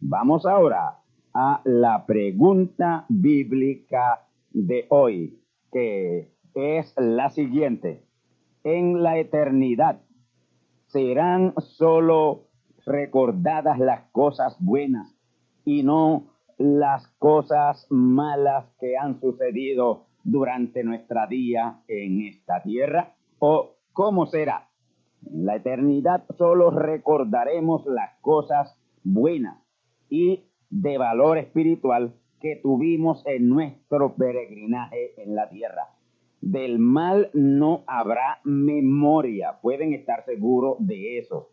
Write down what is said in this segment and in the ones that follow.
Vamos ahora a la pregunta bíblica de hoy, que es la siguiente. En la eternidad, ¿serán solo recordadas las cosas buenas y no las cosas malas que han sucedido durante nuestra día en esta tierra? ¿O cómo será? En la eternidad solo recordaremos las cosas buenas y de valor espiritual que tuvimos en nuestro peregrinaje en la tierra. Del mal no habrá memoria, pueden estar seguros de eso.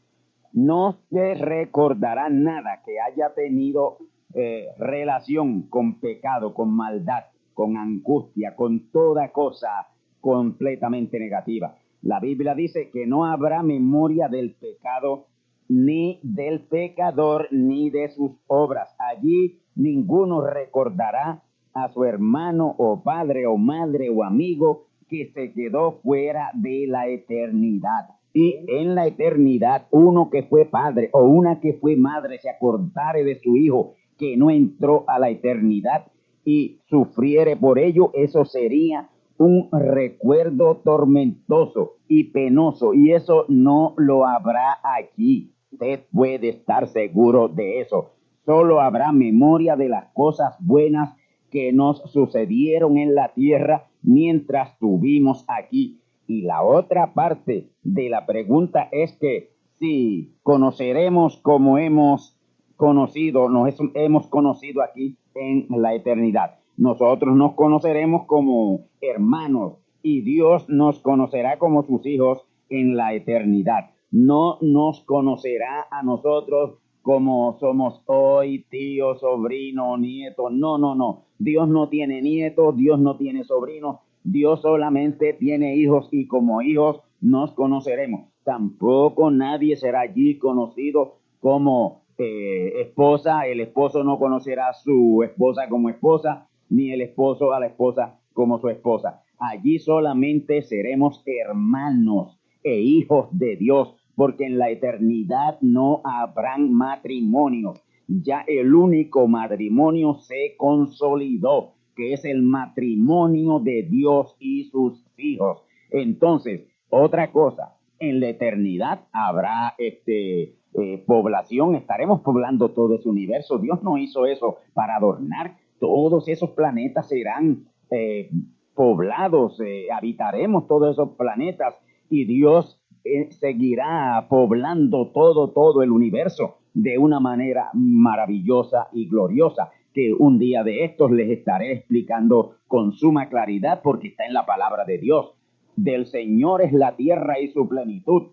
No se recordará nada que haya tenido eh, relación con pecado, con maldad, con angustia, con toda cosa completamente negativa. La Biblia dice que no habrá memoria del pecado, ni del pecador, ni de sus obras. Allí ninguno recordará a su hermano o padre o madre o amigo que se quedó fuera de la eternidad. Y en la eternidad, uno que fue padre o una que fue madre se acordare de su hijo que no entró a la eternidad y sufriere por ello, eso sería un recuerdo tormentoso y penoso y eso no lo habrá aquí. Usted puede estar seguro de eso. Solo habrá memoria de las cosas buenas que nos sucedieron en la tierra mientras estuvimos aquí. Y la otra parte de la pregunta es que si conoceremos como hemos conocido, nos hemos conocido aquí en la eternidad. Nosotros nos conoceremos como hermanos y Dios nos conocerá como sus hijos en la eternidad. No nos conocerá a nosotros como somos hoy, tío, sobrino, nieto. No, no, no. Dios no tiene nietos, Dios no tiene sobrinos, Dios solamente tiene hijos y como hijos nos conoceremos. Tampoco nadie será allí conocido como eh, esposa, el esposo no conocerá a su esposa como esposa, ni el esposo a la esposa como su esposa. Allí solamente seremos hermanos e hijos de Dios, porque en la eternidad no habrán matrimonios. Ya el único matrimonio se consolidó, que es el matrimonio de Dios y sus hijos. Entonces, otra cosa, en la eternidad habrá este eh, población, estaremos poblando todo ese universo. Dios no hizo eso para adornar, todos esos planetas serán eh, poblados, eh, habitaremos todos esos planetas y Dios eh, seguirá poblando todo, todo el universo de una manera maravillosa y gloriosa que un día de estos les estaré explicando con suma claridad porque está en la palabra de Dios. del Señor es la tierra y su plenitud,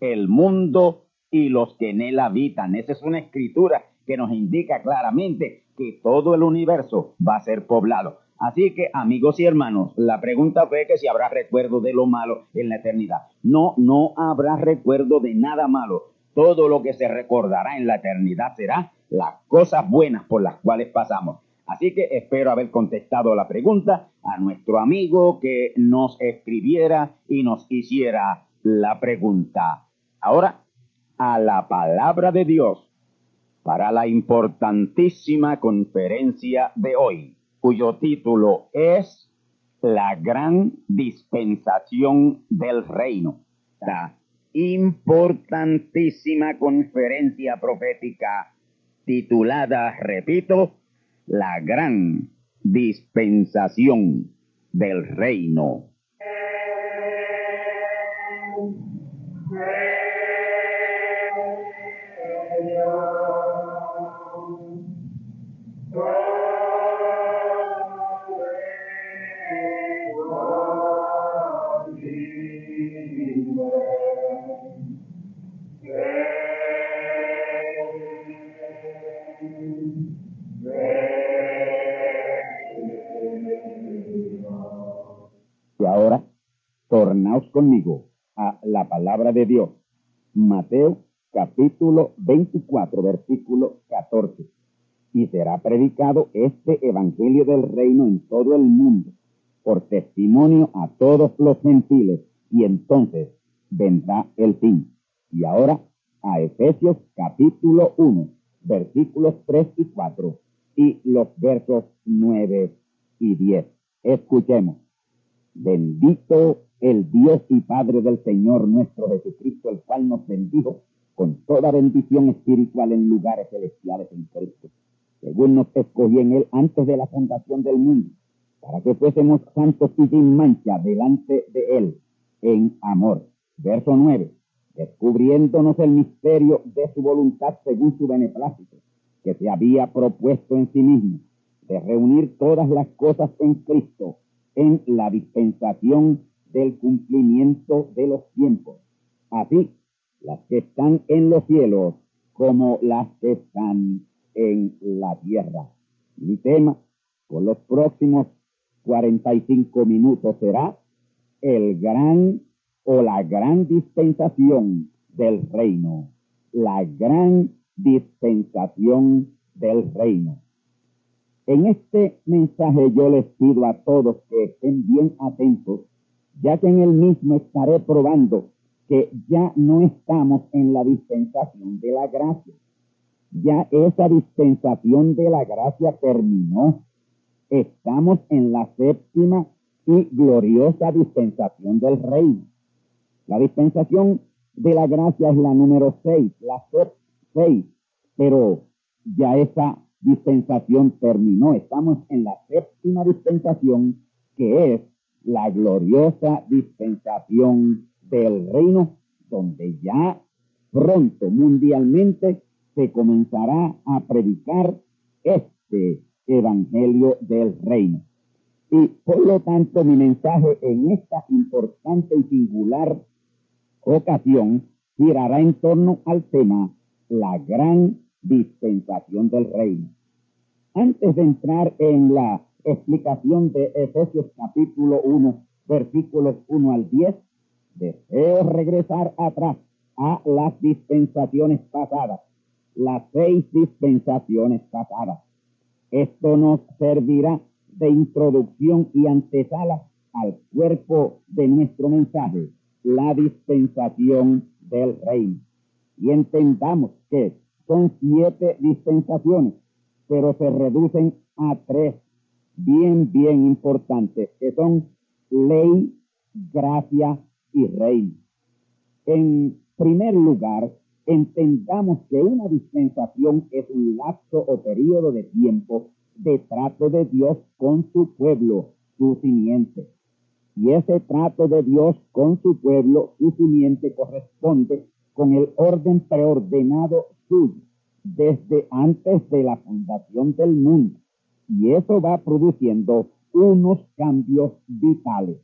el mundo y los que en él habitan. Esa es una escritura que nos indica claramente que todo el universo va a ser poblado. Así que, amigos y hermanos, la pregunta fue que si habrá recuerdo de lo malo en la eternidad. No, no habrá recuerdo de nada malo. Todo lo que se recordará en la eternidad será las cosas buenas por las cuales pasamos. Así que espero haber contestado la pregunta a nuestro amigo que nos escribiera y nos hiciera la pregunta. Ahora, a la palabra de Dios para la importantísima conferencia de hoy, cuyo título es La gran dispensación del reino. La importantísima conferencia profética titulada, repito, La gran dispensación del reino. Conmigo a la palabra de Dios. Mateo capítulo 24, versículo 14. Y será predicado este evangelio del reino en todo el mundo, por testimonio a todos los gentiles, y entonces vendrá el fin. Y ahora a Efesios capítulo 1, versículos 3 y 4, y los versos 9 y 10. Escuchemos. Bendito el Dios y Padre del Señor nuestro Jesucristo, el cual nos bendijo con toda bendición espiritual en lugares celestiales en Cristo, según nos escogió en Él antes de la fundación del mundo, para que fuésemos santos y sin mancha delante de Él en amor. Verso 9. Descubriéndonos el misterio de su voluntad según su beneplácito, que se había propuesto en sí mismo, de reunir todas las cosas en Cristo en la dispensación del cumplimiento de los tiempos. Así, las que están en los cielos como las que están en la tierra. Mi tema por los próximos 45 minutos será el gran o la gran dispensación del reino. La gran dispensación del reino. En este mensaje yo les pido a todos que estén bien atentos, ya que en el mismo estaré probando que ya no estamos en la dispensación de la gracia. Ya esa dispensación de la gracia terminó. Estamos en la séptima y gloriosa dispensación del reino. La dispensación de la gracia es la número seis, la seis, pero ya esa dispensación terminó. Estamos en la séptima dispensación, que es la gloriosa dispensación del reino, donde ya pronto mundialmente se comenzará a predicar este evangelio del reino. Y por lo tanto mi mensaje en esta importante y singular ocasión girará en torno al tema la gran dispensación del reino. Antes de entrar en la explicación de Efesios capítulo 1, versículos 1 al 10, deseo regresar atrás a las dispensaciones pasadas, las seis dispensaciones pasadas. Esto nos servirá de introducción y antesala al cuerpo de nuestro mensaje, la dispensación del reino. Y entendamos que son siete dispensaciones, pero se reducen a tres bien, bien importantes, que son ley, gracia y reino. En primer lugar, entendamos que una dispensación es un lapso o periodo de tiempo de trato de Dios con su pueblo, su simiente. Y ese trato de Dios con su pueblo, su simiente, corresponde con el orden preordenado desde antes de la fundación del mundo. Y eso va produciendo unos cambios vitales.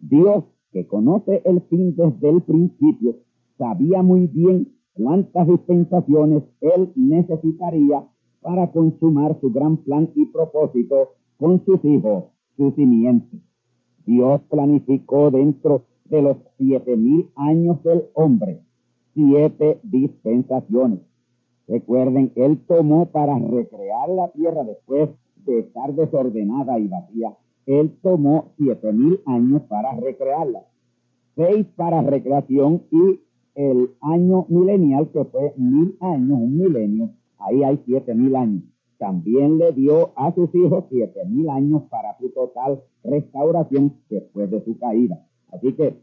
Dios que conoce el fin desde el principio, sabía muy bien cuántas dispensaciones él necesitaría para consumar su gran plan y propósito con sus hijos, su simiente. Dios planificó dentro de los siete mil años del hombre siete dispensaciones. Recuerden, Él tomó para recrear la tierra después de estar desordenada y vacía. Él tomó siete mil años para recrearla. Seis para recreación y el año milenial, que fue mil años, un milenio, ahí hay siete mil años. También le dio a sus hijos siete mil años para su total restauración después de su caída. Así que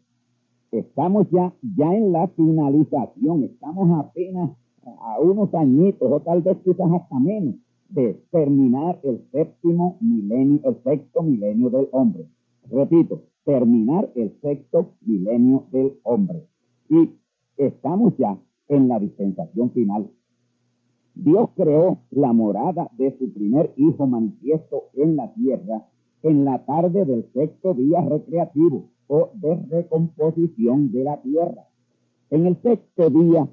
estamos ya, ya en la finalización, estamos apenas a unos añitos, o tal vez quizás hasta menos, de terminar el séptimo milenio, el sexto milenio del hombre. Repito, terminar el sexto milenio del hombre. Y estamos ya en la dispensación final. Dios creó la morada de su primer hijo manifiesto en la tierra en la tarde del sexto día recreativo o de recomposición de la tierra. En el sexto día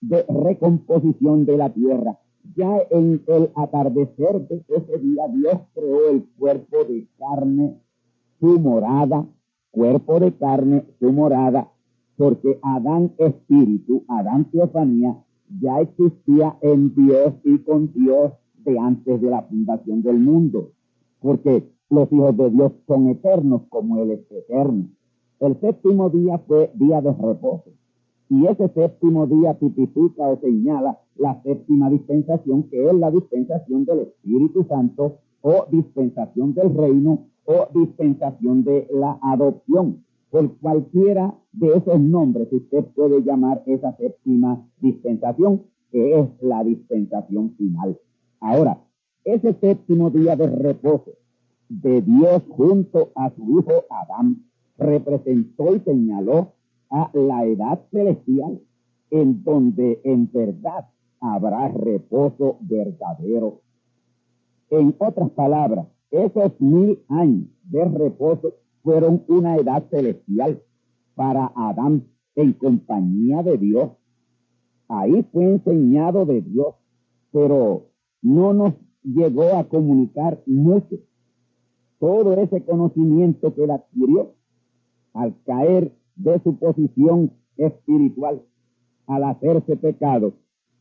de recomposición de la tierra, ya en el atardecer de ese día, Dios creó el cuerpo de carne, su morada, cuerpo de carne, su morada, porque Adán espíritu, Adán teofanía, ya existía en Dios y con Dios de antes de la fundación del mundo, porque los hijos de Dios son eternos como Él es eterno. El séptimo día fue día de reposo. Y ese séptimo día tipifica o señala la séptima dispensación, que es la dispensación del Espíritu Santo o dispensación del reino o dispensación de la adopción. Por cualquiera de esos nombres usted puede llamar esa séptima dispensación, que es la dispensación final. Ahora, ese séptimo día de reposo de Dios junto a su hijo Adán representó y señaló a la edad celestial, en donde en verdad habrá reposo verdadero. En otras palabras, esos mil años de reposo fueron una edad celestial para Adán en compañía de Dios. Ahí fue enseñado de Dios, pero no nos llegó a comunicar mucho. Todo ese conocimiento que él adquirió al caer de su posición espiritual, al hacerse pecado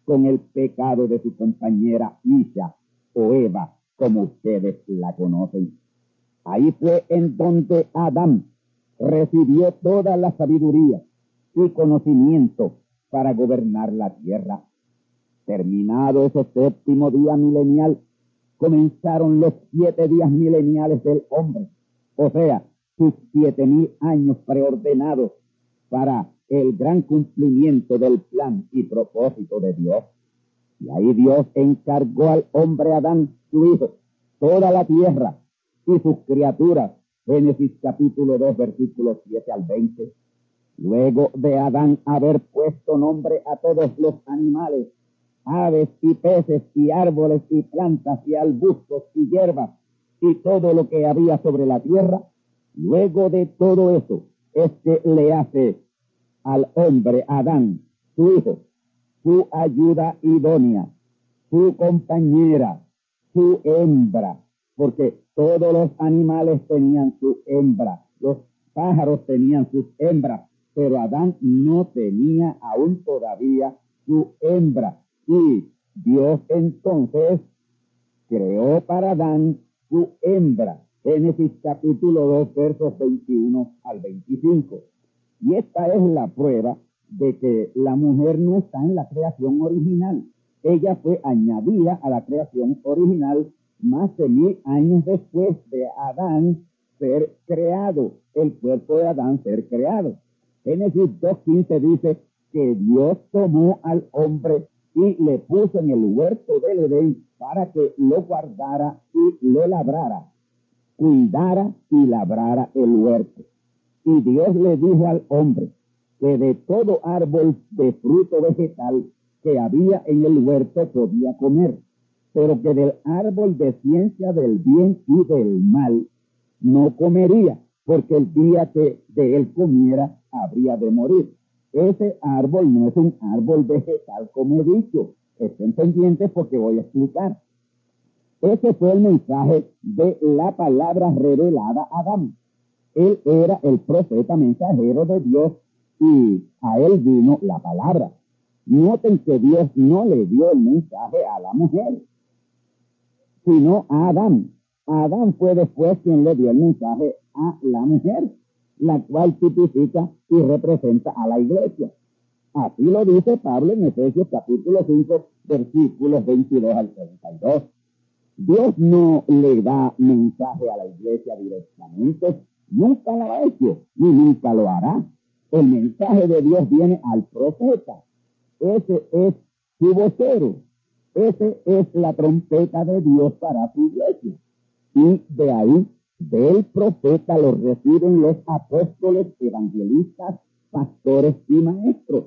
con el pecado de su compañera Isha o Eva, como ustedes la conocen. Ahí fue en donde Adán recibió toda la sabiduría y conocimiento para gobernar la tierra. Terminado ese séptimo día milenial, comenzaron los siete días mileniales del hombre, o sea, sus siete mil años preordenados para el gran cumplimiento del plan y propósito de Dios. Y ahí Dios encargó al hombre Adán, su hijo, toda la tierra y sus criaturas. Génesis capítulo 2, versículos 7 al 20. Luego de Adán haber puesto nombre a todos los animales, aves y peces y árboles y plantas y arbustos y hierbas y todo lo que había sobre la tierra, Luego de todo eso, este le hace al hombre Adán, su hijo, su ayuda idónea, su compañera, su hembra, porque todos los animales tenían su hembra, los pájaros tenían sus hembras, pero Adán no tenía aún todavía su hembra. Y Dios entonces creó para Adán su hembra Génesis capítulo 2, versos 21 al 25. Y esta es la prueba de que la mujer no está en la creación original. Ella fue añadida a la creación original más de mil años después de Adán ser creado, el cuerpo de Adán ser creado. Génesis 2.15 dice que Dios tomó al hombre y le puso en el huerto del Edén para que lo guardara y lo labrara cuidara y labrara el huerto. Y Dios le dijo al hombre que de todo árbol de fruto vegetal que había en el huerto podía comer, pero que del árbol de ciencia del bien y del mal no comería, porque el día que de él comiera habría de morir. Ese árbol no es un árbol vegetal como he dicho. Estén pendientes porque voy a explicar. Ese fue el mensaje de la palabra revelada a Adán. Él era el profeta mensajero de Dios y a él vino la palabra. Noten que Dios no le dio el mensaje a la mujer, sino a Adán. Adán fue después quien le dio el mensaje a la mujer, la cual tipifica y representa a la iglesia. Así lo dice Pablo en Efesios capítulo 5, versículos 22 al 32. Dios no le da mensaje a la iglesia directamente, nunca lo ha hecho, ni nunca lo hará. El mensaje de Dios viene al profeta. Ese es su vocero. Ese es la trompeta de Dios para su iglesia. Y de ahí, del profeta, lo reciben los apóstoles, evangelistas, pastores y maestros.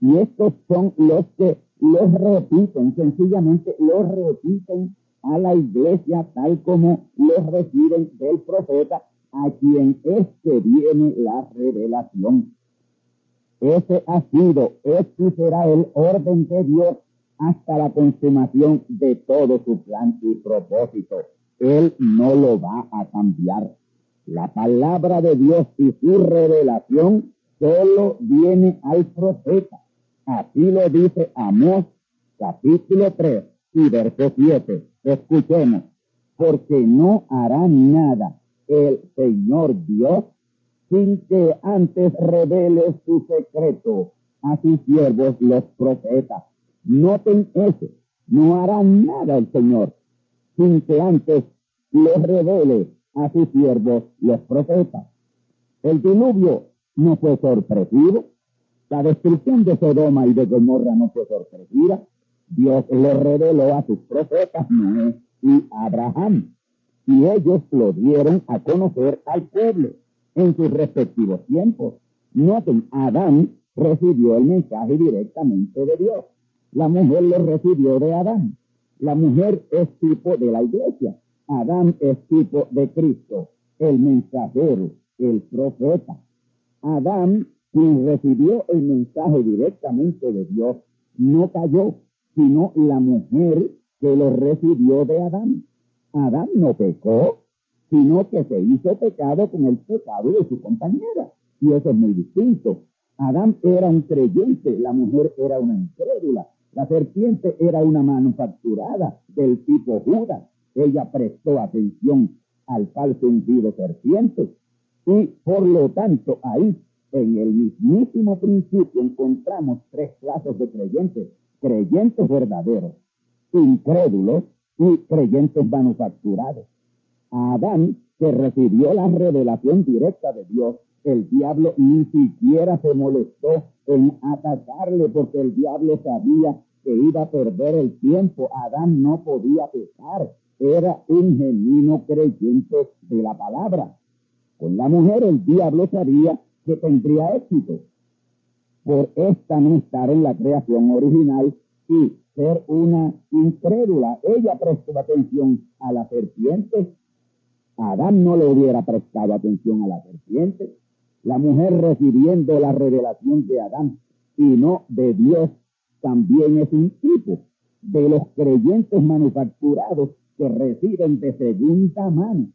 Y estos son los que los repiten, sencillamente los repiten a la iglesia tal como los reciben del profeta a quien que viene la revelación. Ese ha sido, este será el orden de Dios hasta la consumación de todo su plan y propósito. Él no lo va a cambiar. La palabra de Dios y su revelación solo viene al profeta. Así lo dice Amós capítulo 3 y verso 7. Escuchemos, porque no hará nada el Señor Dios sin que antes revele su secreto a sus siervos los profetas. Noten eso, no hará nada el Señor sin que antes los revele a sus siervos los profetas. El diluvio no fue sorpresivo, la destrucción de Sodoma y de Gomorra no fue sorpresiva, Dios le reveló a sus profetas Noé y Abraham y ellos lo dieron a conocer al pueblo en sus respectivos tiempos. Noten, Adán recibió el mensaje directamente de Dios. La mujer lo recibió de Adán. La mujer es tipo de la iglesia. Adán es tipo de Cristo, el mensajero, el profeta. Adán, quien recibió el mensaje directamente de Dios, no cayó, sino la mujer que lo recibió de Adán. Adán no pecó, sino que se hizo pecado con el pecado de su compañera. Y eso es muy distinto. Adán era un creyente, la mujer era una incrédula. La serpiente era una manufacturada del tipo Judas. Ella prestó atención al falso ungido serpiente. Y por lo tanto, ahí, en el mismísimo principio, encontramos tres clases de creyentes. Creyentes verdaderos, incrédulos y creyentes manufacturados. A Adán, que recibió la revelación directa de Dios, el diablo ni siquiera se molestó en atacarle porque el diablo sabía que iba a perder el tiempo. Adán no podía pecar. Era un genuino creyente de la palabra. Con la mujer el diablo sabía que tendría éxito por esta no estar en la creación original y ser una incrédula. Ella prestó atención a la serpiente. Adán no le hubiera prestado atención a la serpiente. La mujer recibiendo la revelación de Adán y no de Dios también es un tipo de los creyentes manufacturados que reciben de segunda mano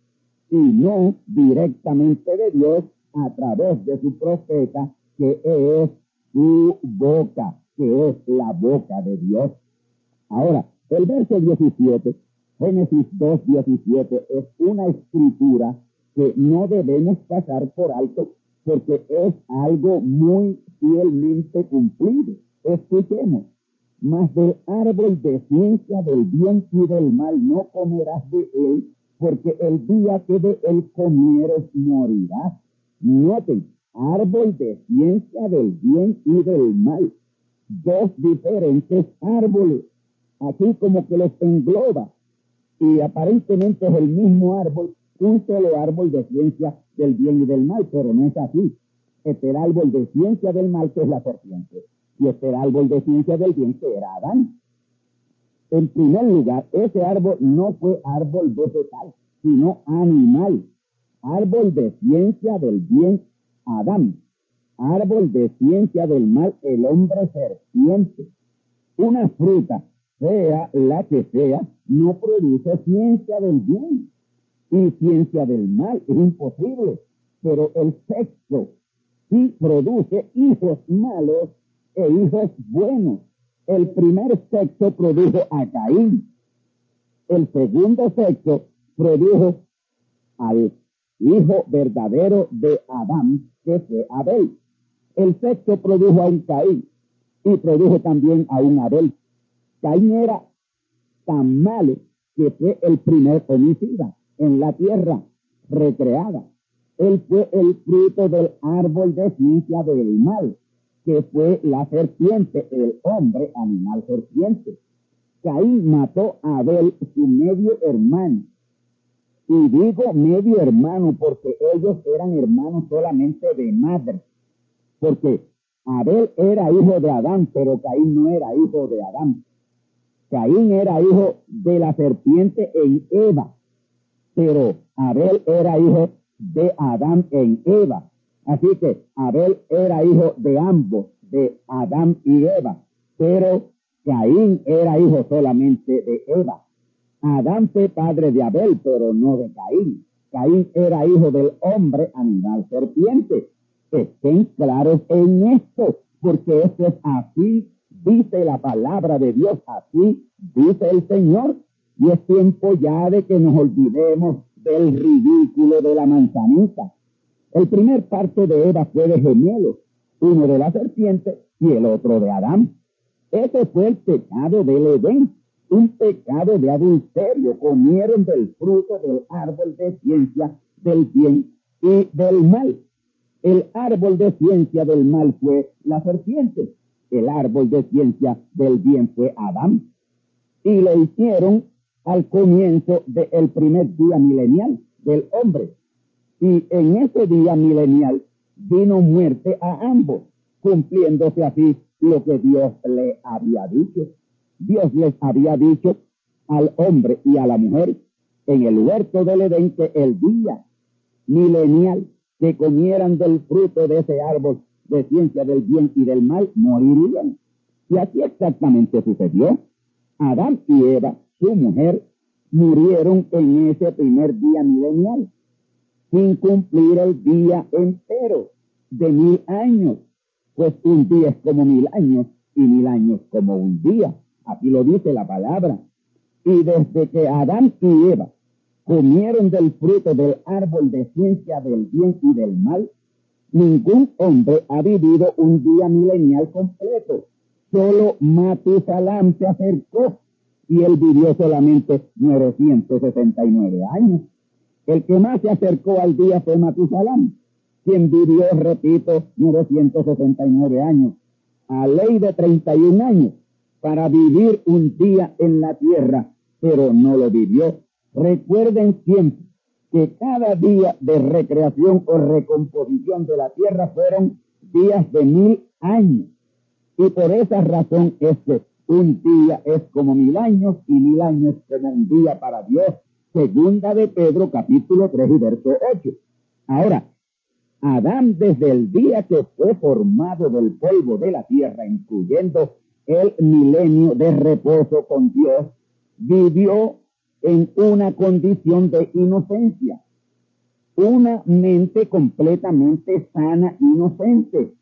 y no directamente de Dios a través de su profeta que es su boca, que es la boca de Dios. Ahora, el verso 17, Génesis 2, 17, es una escritura que no debemos pasar por alto porque es algo muy fielmente cumplido. Escuchemos, mas del árbol de ciencia del bien y del mal no comerás de él, porque el día que de él comieres morirás. Noten, árbol de ciencia del bien y del mal. Dos diferentes árboles Aquí como que los engloba y aparentemente es el mismo árbol, un solo árbol de ciencia del bien y del mal, pero no es así. Este árbol de ciencia del mal que es la serpiente y este árbol de ciencia del bien que era Adán. En primer lugar, ese árbol no fue árbol vegetal, sino animal. árbol de ciencia del bien, Adán, árbol de ciencia del mal, el hombre serpiente. Una fruta, sea la que sea, no produce ciencia del bien y ciencia del mal, es imposible. Pero el sexo sí produce hijos malos e hijos buenos. El primer sexo produjo a Caín. El segundo sexo produjo al hijo verdadero de Adán, que fue Abel. El sexo produjo a un Caín y produjo también a un Abel. Caín era tan malo que fue el primer homicida en la tierra recreada. Él fue el fruto del árbol de ciencia del mal, que fue la serpiente, el hombre animal serpiente. Caín mató a Abel, su medio hermano. Y digo medio hermano porque ellos eran hermanos solamente de madre. Porque Abel era hijo de Adán, pero Caín no era hijo de Adán. Caín era hijo de la serpiente en Eva, pero Abel era hijo de Adán en Eva. Así que Abel era hijo de ambos, de Adán y Eva, pero Caín era hijo solamente de Eva. Adán fue padre de Abel, pero no de Caín. Caín era hijo del hombre animal serpiente. Estén claros en esto, porque esto es así, dice la palabra de Dios, así dice el Señor. Y es tiempo ya de que nos olvidemos del ridículo de la manzanita. El primer parto de Eva fue de gemelos, uno de la serpiente y el otro de Adán. Ese fue el pecado del Edén, un pecado de adulterio. Comieron del fruto del árbol de ciencia del bien y del mal. El árbol de ciencia del mal fue la serpiente. El árbol de ciencia del bien fue Adán. Y lo hicieron al comienzo del primer día milenial del hombre. Y en ese día milenial vino muerte a ambos, cumpliéndose así lo que Dios le había dicho. Dios les había dicho al hombre y a la mujer en el huerto del Edén que el día milenial que comieran del fruto de ese árbol de ciencia del bien y del mal, morirían. Y así exactamente sucedió. Adán y Eva, su mujer, murieron en ese primer día milenial, sin cumplir el día entero de mil años, pues un día es como mil años y mil años como un día. Aquí lo dice la palabra. Y desde que Adán y Eva comieron del fruto del árbol de ciencia del bien y del mal, ningún hombre ha vivido un día milenial completo. Solo Matusalán se acercó y él vivió solamente 969 años. El que más se acercó al día fue Matusalán, quien vivió, repito, 969 años, a ley de 31 años, para vivir un día en la tierra, pero no lo vivió Recuerden siempre que cada día de recreación o recomposición de la tierra fueron días de mil años. Y por esa razón es un día es como mil años y mil años como un día para Dios. Segunda de Pedro capítulo 3 y verso 8. Ahora, Adán desde el día que fue formado del polvo de la tierra, incluyendo el milenio de reposo con Dios, vivió en una condición de inocencia. Una mente completamente sana, inocente.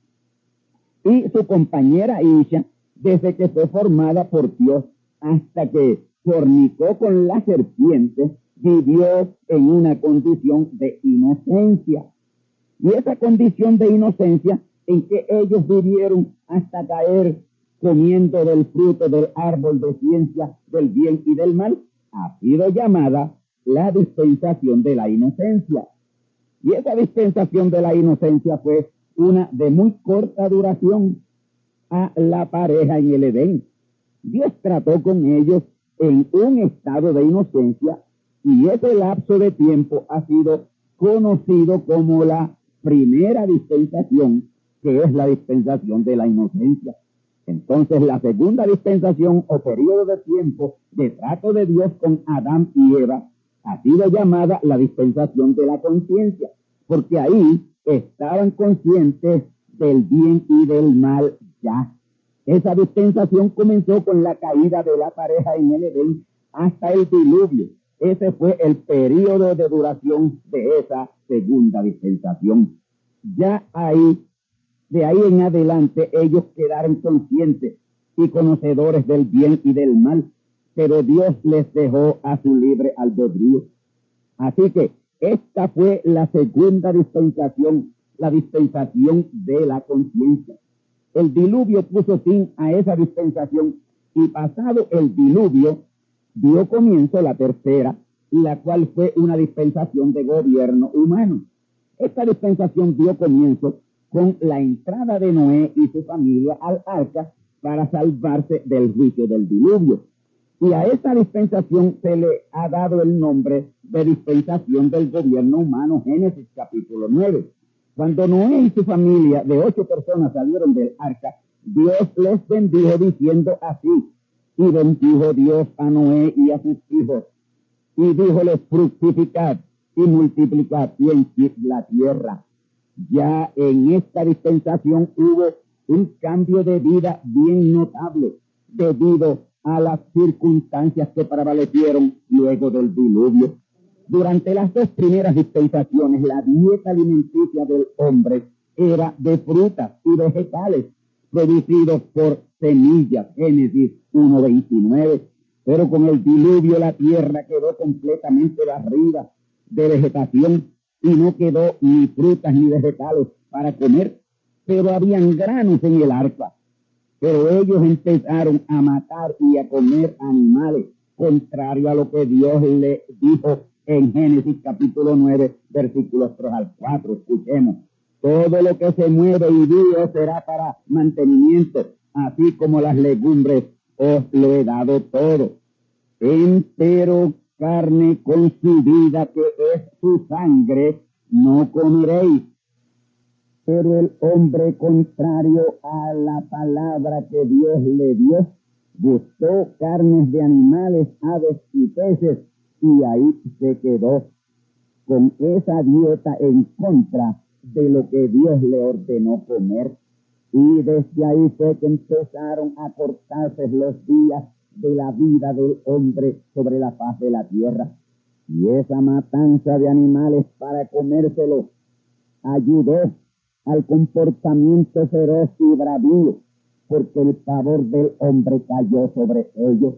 Y su compañera Isha, desde que fue formada por Dios hasta que fornicó con la serpiente, vivió en una condición de inocencia. Y esa condición de inocencia en que ellos vivieron hasta caer comiendo del fruto del árbol de ciencia del bien y del mal, ha sido llamada la dispensación de la inocencia. Y esa dispensación de la inocencia fue una de muy corta duración a la pareja en el Edén. Dios trató con ellos en un estado de inocencia y ese lapso de tiempo ha sido conocido como la primera dispensación, que es la dispensación de la inocencia. Entonces la segunda dispensación o periodo de tiempo de trato de Dios con Adán y Eva Ha sido llamada la dispensación de la conciencia, porque ahí estaban conscientes del bien y del mal ya. Esa dispensación comenzó con la caída de la pareja en el Edén hasta el diluvio. Ese fue el periodo de duración de esa segunda dispensación. Ya ahí, de ahí en adelante, ellos quedaron conscientes y conocedores del bien y del mal, pero Dios les dejó a su libre albedrío. Así que esta fue la segunda dispensación, la dispensación de la conciencia. El diluvio puso fin a esa dispensación y pasado el diluvio dio comienzo la tercera, la cual fue una dispensación de gobierno humano. Esta dispensación dio comienzo con la entrada de Noé y su familia al arca para salvarse del juicio del diluvio. Y a esta dispensación se le ha dado el nombre de dispensación del gobierno humano, Génesis capítulo 9. Cuando Noé y su familia de ocho personas salieron del arca, Dios les bendijo diciendo así, y bendijo Dios a Noé y a sus hijos, y díjoles fructificad y multiplicad y en la tierra. Ya en esta dispensación hubo un cambio de vida bien notable debido a las circunstancias que prevalecieron luego del diluvio. Durante las dos primeras dispensaciones, la dieta alimenticia del hombre era de frutas y vegetales producidos por semillas, Génesis 1.29. Pero con el diluvio la tierra quedó completamente barrida de vegetación y no quedó ni frutas ni vegetales para comer, pero habían granos en el arca. Pero ellos empezaron a matar y a comer animales, contrario a lo que Dios le dijo en Génesis capítulo 9, versículos 3 al 4. Escuchemos. Todo lo que se mueve y vive será para mantenimiento, así como las legumbres os lo he dado todo. Entero carne con su vida que es su sangre, no comeréis pero el hombre contrario a la palabra que Dios le dio, gustó carnes de animales, aves y peces, y ahí se quedó con esa dieta en contra de lo que Dios le ordenó comer. Y desde ahí fue que empezaron a cortarse los días de la vida del hombre sobre la faz de la tierra. Y esa matanza de animales para comérselo ayudó al comportamiento feroz y bravío, porque el pavor del hombre cayó sobre ellos.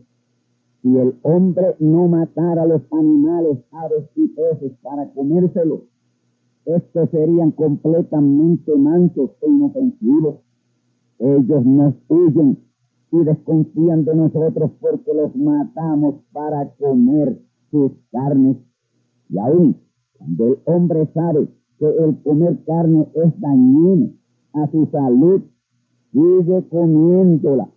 Si el hombre no matara a los animales, aves y peces para comérselos, estos serían completamente mansos e inofensivos. Ellos nos huyen y desconfían de nosotros porque los matamos para comer sus carnes. Y aún cuando el hombre sabe que el comer carne es dañino a su salud, sigue comiéndola.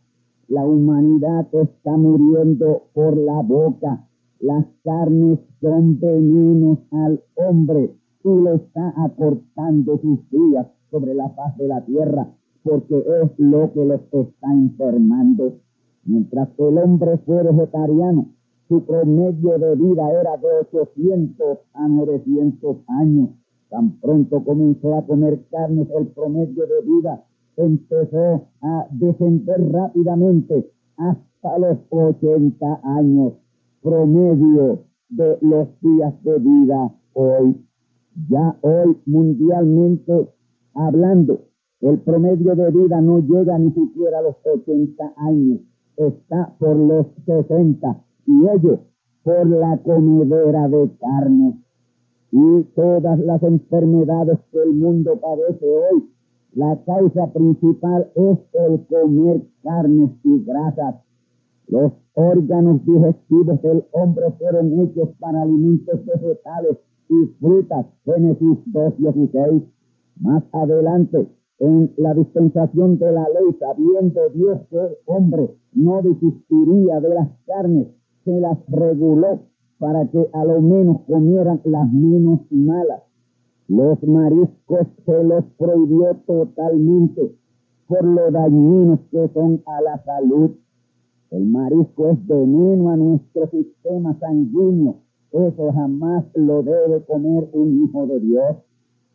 La humanidad está muriendo por la boca. Las carnes son venenos al hombre y le está acortando sus días sobre la faz de la tierra porque es lo que los está enfermando. Mientras que el hombre fue vegetariano, su promedio de vida era de 800 a 900 años. Tan pronto comenzó a comer carnes, el promedio de vida empezó a descender rápidamente hasta los 80 años, promedio de los días de vida hoy. Ya hoy mundialmente hablando, el promedio de vida no llega ni siquiera a los 80 años, está por los 60 y ello por la comedera de carne y todas las enfermedades que el mundo padece hoy, la causa principal es el comer carnes y grasas. Los órganos digestivos del hombre fueron hechos para alimentos vegetales y frutas, Génesis 2.16. Más adelante, en la dispensación de la ley, sabiendo Dios que el hombre no desistiría de las carnes, se las reguló para que a lo menos comieran las menos malas. Los mariscos se los prohibió totalmente por lo dañinos que son a la salud. El marisco es veneno a nuestro sistema sanguíneo, Eso jamás lo debe comer un hijo de Dios.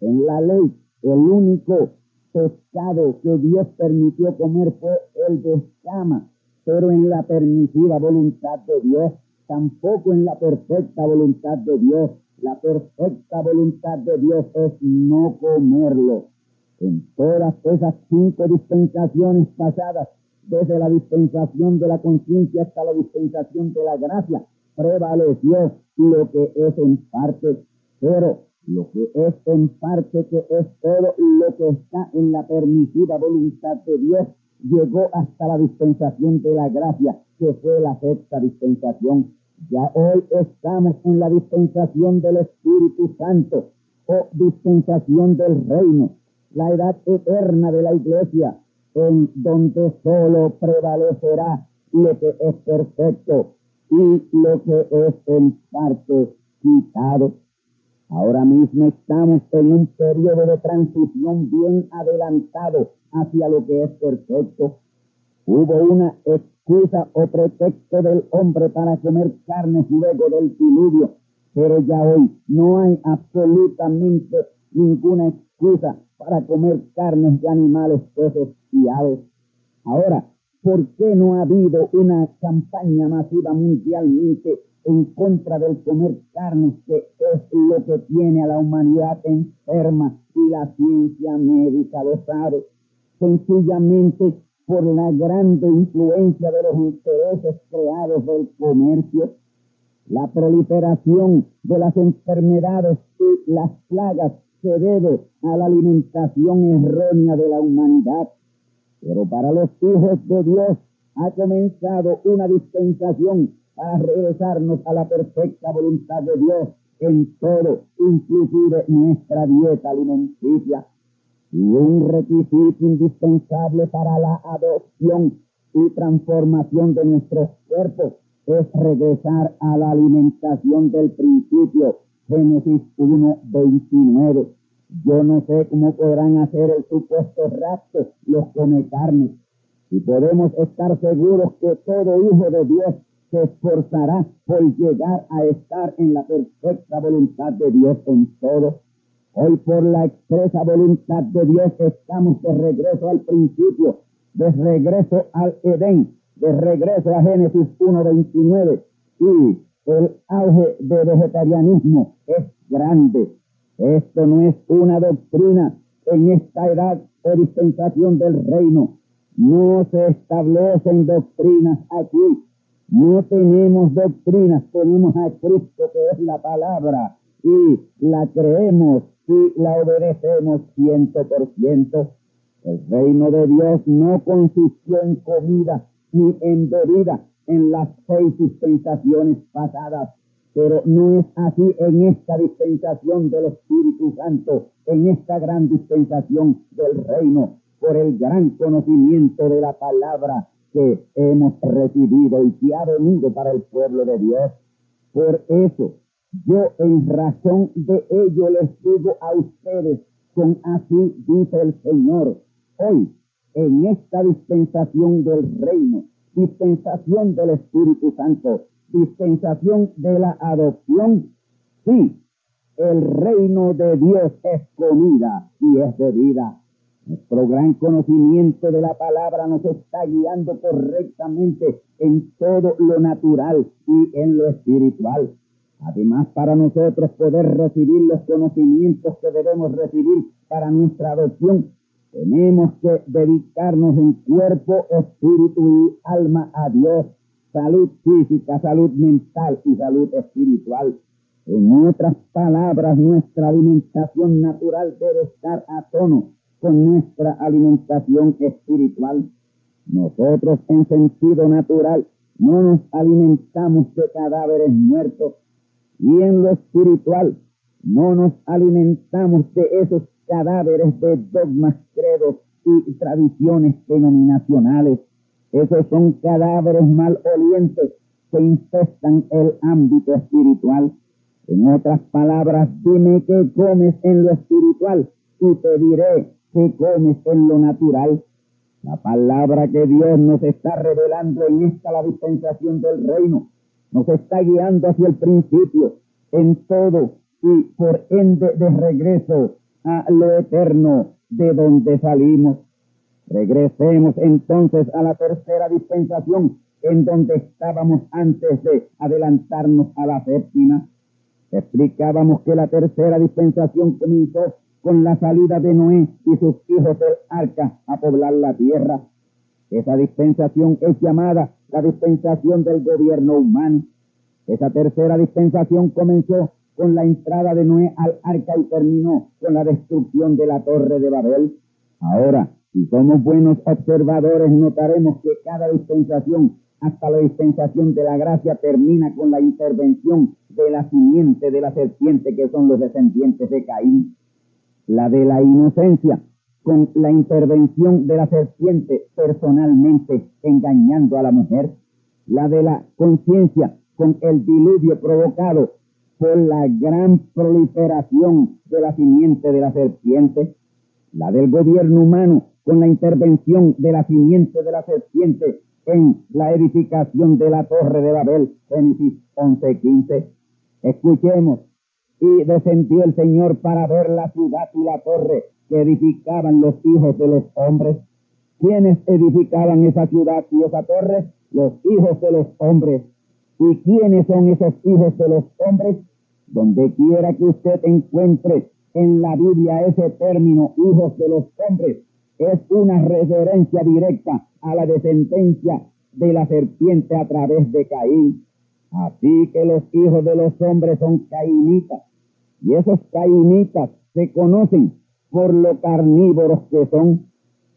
En la ley, el único pescado que Dios permitió comer fue el de escama, pero en la permisiva voluntad de Dios, tampoco en la perfecta voluntad de Dios. La perfecta voluntad de Dios es no comerlo. En todas esas cinco dispensaciones pasadas, desde la dispensación de la conciencia hasta la dispensación de la gracia, prevaleció lo que es en parte, pero lo que es en parte, que es todo lo que está en la permitida voluntad de Dios, llegó hasta la dispensación de la gracia, que fue la sexta dispensación. Ya hoy estamos en la dispensación del Espíritu Santo o dispensación del reino, la edad eterna de la iglesia, en donde solo prevalecerá lo que es perfecto y lo que es en parte quitado. Ahora mismo estamos en un periodo de transición bien adelantado hacia lo que es perfecto. Hubo una excusa o pretexto del hombre para comer carne luego del diluvio, pero ya hoy no hay absolutamente ninguna excusa para comer carnes de animales, peces y aves. Ahora, ¿por qué no ha habido una campaña masiva mundialmente en contra del comer carne, que es lo que tiene a la humanidad enferma y la ciencia médica lo sabe? Sencillamente por la grande influencia de los intereses creados del comercio, la proliferación de las enfermedades y las plagas se debe a la alimentación errónea de la humanidad. Pero para los hijos de Dios ha comenzado una dispensación para regresarnos a la perfecta voluntad de Dios en todo, inclusive nuestra dieta alimenticia. Y un requisito indispensable para la adopción y transformación de nuestros cuerpos es regresar a la alimentación del principio Génesis 1, 29. Yo no sé cómo podrán hacer el supuesto rapto los come carne. Y podemos estar seguros que todo hijo de Dios se esforzará por llegar a estar en la perfecta voluntad de Dios en todo. Hoy por la expresa voluntad de Dios estamos de regreso al principio, de regreso al Edén, de regreso a Génesis 1.29 y el auge de vegetarianismo es grande. Esto no es una doctrina en esta edad o dispensación del reino. No se establecen doctrinas aquí. No tenemos doctrinas, tenemos a Cristo que es la palabra y la creemos y la obedecemos ciento por ciento. El reino de Dios no consistió en comida ni en bebida, en las seis dispensaciones pasadas, pero no es así en esta dispensación del Espíritu Santo, en esta gran dispensación del reino, por el gran conocimiento de la palabra que hemos recibido y que ha venido para el pueblo de Dios. Por eso, yo en razón de ello les digo a ustedes, con así dice el Señor, hoy, en esta dispensación del reino, dispensación del Espíritu Santo, dispensación de la adopción. Sí, el reino de Dios es comida y es bebida. Nuestro gran conocimiento de la palabra nos está guiando correctamente en todo lo natural y en lo espiritual. Además, para nosotros poder recibir los conocimientos que debemos recibir para nuestra adopción, tenemos que dedicarnos en cuerpo, espíritu y alma a Dios. Salud física, salud mental y salud espiritual. En otras palabras, nuestra alimentación natural debe estar a tono con nuestra alimentación espiritual. Nosotros en sentido natural no nos alimentamos de cadáveres muertos y en lo espiritual no nos alimentamos de esos cadáveres de dogmas, credos y tradiciones denominacionales. Esos son cadáveres malolientes que infestan el ámbito espiritual. En otras palabras, dime qué comes en lo espiritual y te diré qué comes en lo natural. La palabra que Dios nos está revelando en esta la dispensación del reino nos está guiando hacia el principio en todo y por ende de regreso a lo eterno de donde salimos. Regresemos entonces a la tercera dispensación en donde estábamos antes de adelantarnos a la séptima. Explicábamos que la tercera dispensación comenzó con la salida de Noé y sus hijos del arca a poblar la tierra. Esa dispensación es llamada la dispensación del gobierno humano. Esa tercera dispensación comenzó con la entrada de Noé al arca y terminó con la destrucción de la torre de Babel. Ahora, si somos buenos observadores, notaremos que cada dispensación, hasta la dispensación de la gracia, termina con la intervención de la simiente de la serpiente, que son los descendientes de Caín. La de la inocencia, con la intervención de la serpiente personalmente engañando a la mujer. La de la conciencia, con el diluvio provocado por la gran proliferación de la simiente de la serpiente. La del gobierno humano, con la intervención de la simiente de la serpiente en la edificación de la torre de Babel, Génesis 11:15. Escuchemos, y descendió el Señor para ver la ciudad y la torre que edificaban los hijos de los hombres. ¿Quiénes edificaban esa ciudad y esa torre? Los hijos de los hombres. ¿Y quiénes son esos hijos de los hombres? Donde quiera que usted encuentre en la Biblia ese término, hijos de los hombres, es una referencia directa a la descendencia de la serpiente a través de Caín. Así que los hijos de los hombres son cainitas. Y esos cainitas se conocen por lo carnívoros que son.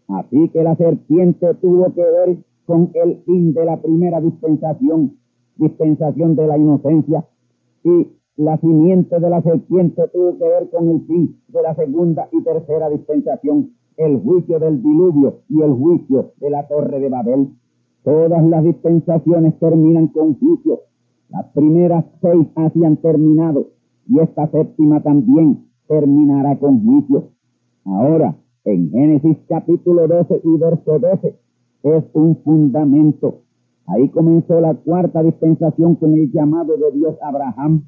Así que la serpiente tuvo que ver con el fin de la primera dispensación, dispensación de la inocencia. Y la simiente de la serpiente tuvo que ver con el fin de la segunda y tercera dispensación, el juicio del diluvio y el juicio de la torre de Babel. Todas las dispensaciones terminan con juicio. Las primeras seis así han terminado y esta séptima también terminará con juicio. Ahora, en Génesis capítulo 12 y verso 12, es un fundamento. Ahí comenzó la cuarta dispensación con el llamado de Dios Abraham.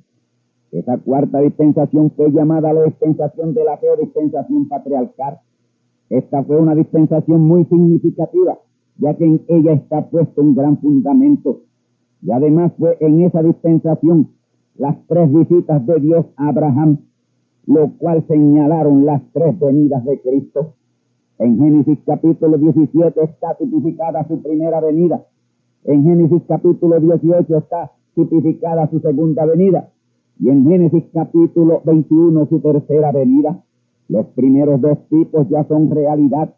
Esa cuarta dispensación fue llamada la dispensación de la fe o dispensación patriarcal. Esta fue una dispensación muy significativa, ya que en ella está puesto un gran fundamento. Y además fue en esa dispensación las tres visitas de Dios a Abraham, lo cual señalaron las tres venidas de Cristo. En Génesis capítulo 17 está tipificada su primera venida. En Génesis capítulo 18 está tipificada su segunda venida. Y en Génesis capítulo 21 su tercera venida. Los primeros dos tipos ya son realidad.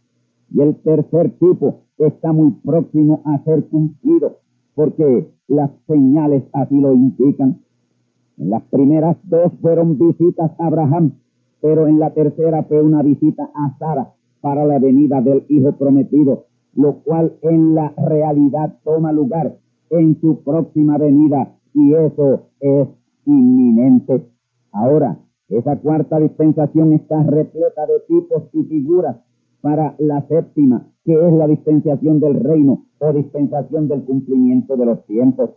Y el tercer tipo está muy próximo a ser cumplido, porque las señales así lo indican. En las primeras dos fueron visitas a Abraham, pero en la tercera fue una visita a Sara para la venida del Hijo prometido, lo cual en la realidad toma lugar en su próxima venida y eso es inminente. Ahora, esa cuarta dispensación está repleta de tipos y figuras para la séptima, que es la dispensación del reino o dispensación del cumplimiento de los tiempos.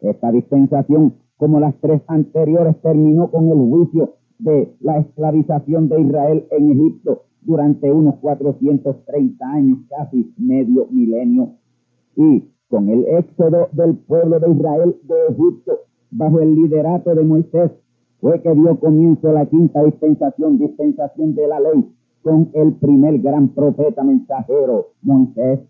Esta dispensación como las tres anteriores, terminó con el juicio de la esclavización de Israel en Egipto durante unos 430 años, casi medio milenio, y con el éxodo del pueblo de Israel de Egipto bajo el liderato de Moisés, fue que dio comienzo la quinta dispensación, dispensación de la ley, con el primer gran profeta mensajero, Moisés.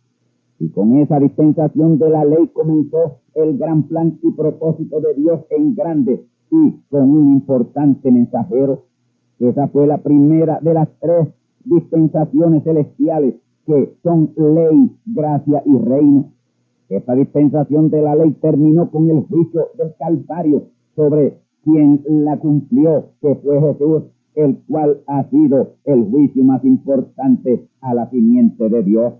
Y con esa dispensación de la ley comenzó el gran plan y propósito de Dios en grande y con un importante mensajero. Esa fue la primera de las tres dispensaciones celestiales que son ley, gracia y reino. Esta dispensación de la ley terminó con el juicio del Calvario sobre quien la cumplió, que fue Jesús, el cual ha sido el juicio más importante a la simiente de Dios.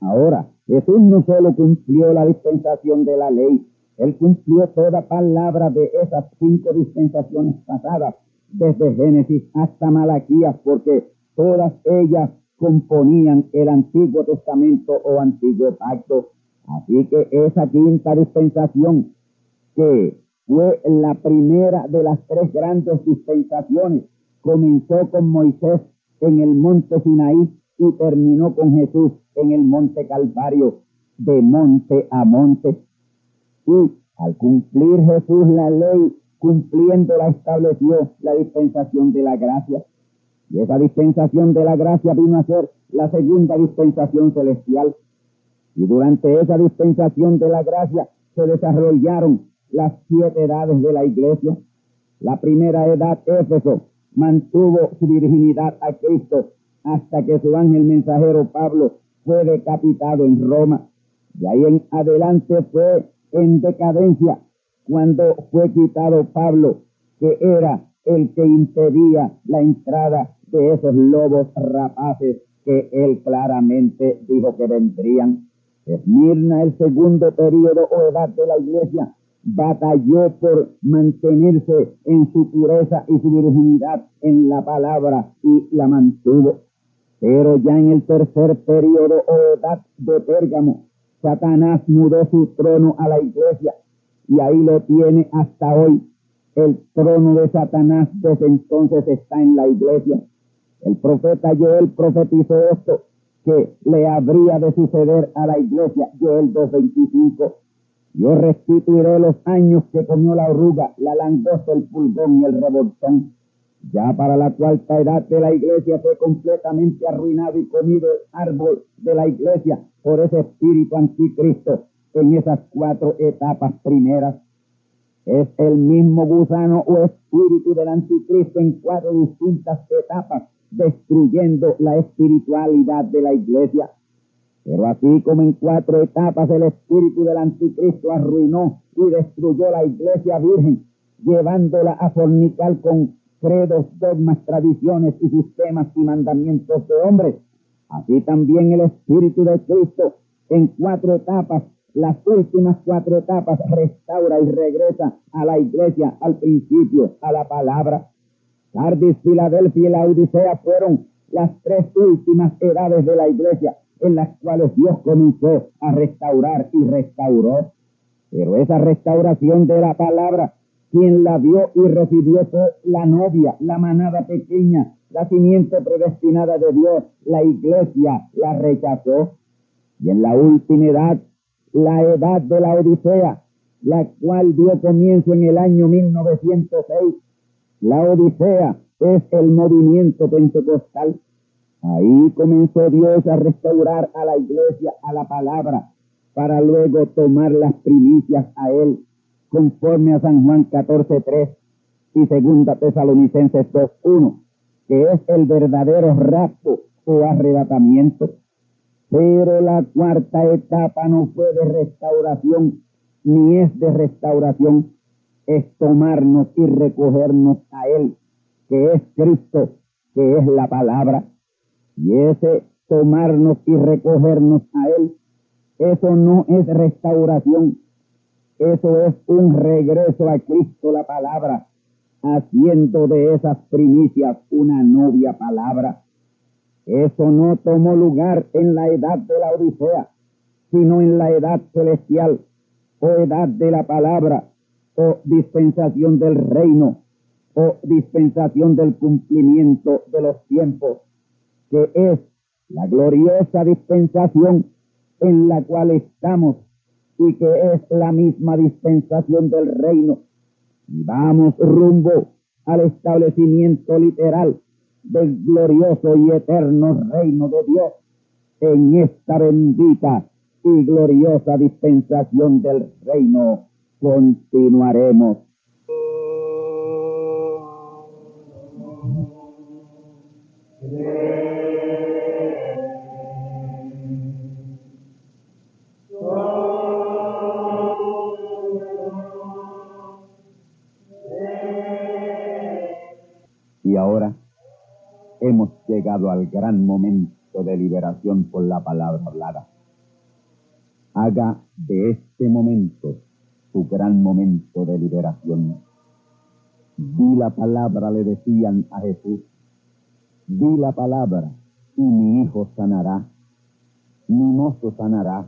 Ahora, Jesús no solo cumplió la dispensación de la ley, él cumplió toda palabra de esas cinco dispensaciones pasadas, desde Génesis hasta Malaquías, porque todas ellas componían el Antiguo Testamento o Antiguo Pacto. Así que esa quinta dispensación que fue la primera de las tres grandes dispensaciones. Comenzó con Moisés en el monte Sinaí y terminó con Jesús en el monte Calvario, de monte a monte. Y al cumplir Jesús la ley, cumpliéndola estableció la dispensación de la gracia. Y esa dispensación de la gracia vino a ser la segunda dispensación celestial. Y durante esa dispensación de la gracia se desarrollaron las siete edades de la iglesia. La primera edad, Éfeso, mantuvo su virginidad a Cristo hasta que su ángel mensajero Pablo fue decapitado en Roma. De ahí en adelante fue en decadencia cuando fue quitado Pablo, que era el que impedía la entrada de esos lobos rapaces que él claramente dijo que vendrían. Esmirna, el segundo periodo o edad de la iglesia, batalló por mantenerse en su pureza y su virginidad en la palabra y la mantuvo. Pero ya en el tercer periodo o edad de Pérgamo, Satanás mudó su trono a la iglesia y ahí lo tiene hasta hoy. El trono de Satanás desde entonces está en la iglesia. El profeta Joel profetizó esto, que le habría de suceder a la iglesia. Joel 2.25. Yo restituiré los años que comió la oruga, la langosta, el pulgón y el revoltón. Ya para la cuarta edad de la iglesia fue completamente arruinado y comido el árbol de la iglesia por ese espíritu anticristo en esas cuatro etapas primeras. Es el mismo gusano o espíritu del anticristo en cuatro distintas etapas, destruyendo la espiritualidad de la iglesia. Pero así como en cuatro etapas el espíritu del anticristo arruinó y destruyó la iglesia virgen, llevándola a fornicar con credos, dogmas, tradiciones y sistemas y mandamientos de hombres. Así también el Espíritu de Cristo en cuatro etapas, las últimas cuatro etapas, restaura y regresa a la iglesia, al principio, a la palabra. Sardis, Filadelfia y la Odisea fueron las tres últimas edades de la iglesia en las cuales Dios comenzó a restaurar y restauró. Pero esa restauración de la palabra quien la vio y recibió fue la novia, la manada pequeña, la simiente predestinada de Dios. La iglesia la rechazó. Y en la última edad, la edad de la Odisea, la cual dio comienzo en el año 1906. La Odisea es el movimiento pentecostal. Ahí comenzó Dios a restaurar a la iglesia, a la palabra, para luego tomar las primicias a Él conforme a San Juan 14.3 y segunda Tesalonicenses 2.1, que es el verdadero rapto o arrebatamiento. Pero la cuarta etapa no fue de restauración, ni es de restauración, es tomarnos y recogernos a Él, que es Cristo, que es la palabra. Y ese tomarnos y recogernos a Él, eso no es restauración, eso es un regreso a Cristo la palabra, haciendo de esas primicias una novia palabra. Eso no tomó lugar en la edad de la Odisea, sino en la edad celestial, o edad de la palabra, o dispensación del reino, o dispensación del cumplimiento de los tiempos, que es la gloriosa dispensación en la cual estamos y que es la misma dispensación del reino. Y vamos rumbo al establecimiento literal del glorioso y eterno reino de Dios en esta bendita y gloriosa dispensación del reino. Continuaremos. Al gran momento de liberación por la palabra hablada. Haga de este momento su gran momento de liberación. Di la palabra, le decían a Jesús. Di la palabra y mi hijo sanará, mi mozo sanará,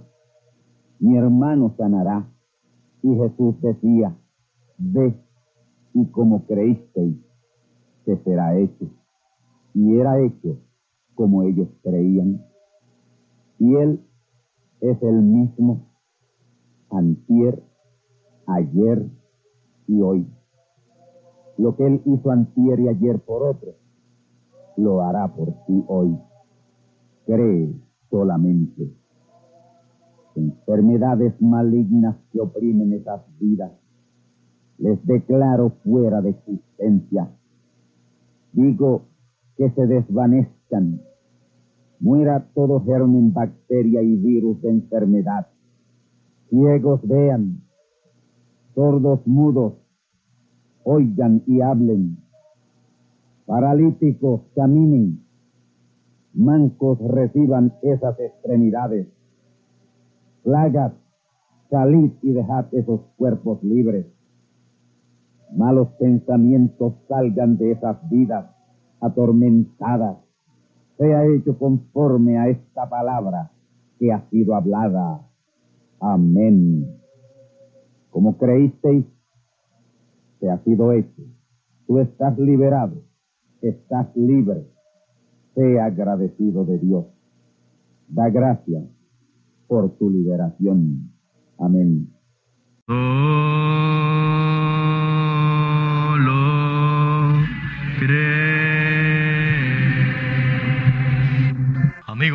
mi hermano sanará. Y Jesús decía, ve y como creísteis, te será hecho. Y era hecho como ellos creían. Y Él es el mismo antier, ayer y hoy. Lo que Él hizo antier y ayer por otro, lo hará por ti hoy. Cree solamente. Enfermedades malignas que oprimen esas vidas, les declaro fuera de existencia. Digo que se desvanezcan, muera todo germen, bacteria y virus de enfermedad. Ciegos vean, sordos mudos, oigan y hablen, paralíticos caminen, mancos reciban esas extremidades, plagas, salid y dejad esos cuerpos libres, malos pensamientos salgan de esas vidas atormentadas, sea hecho conforme a esta palabra que ha sido hablada. Amén. Como creísteis, te ha sido hecho. Tú estás liberado, estás libre. Sea agradecido de Dios. Da gracias por tu liberación. Amén.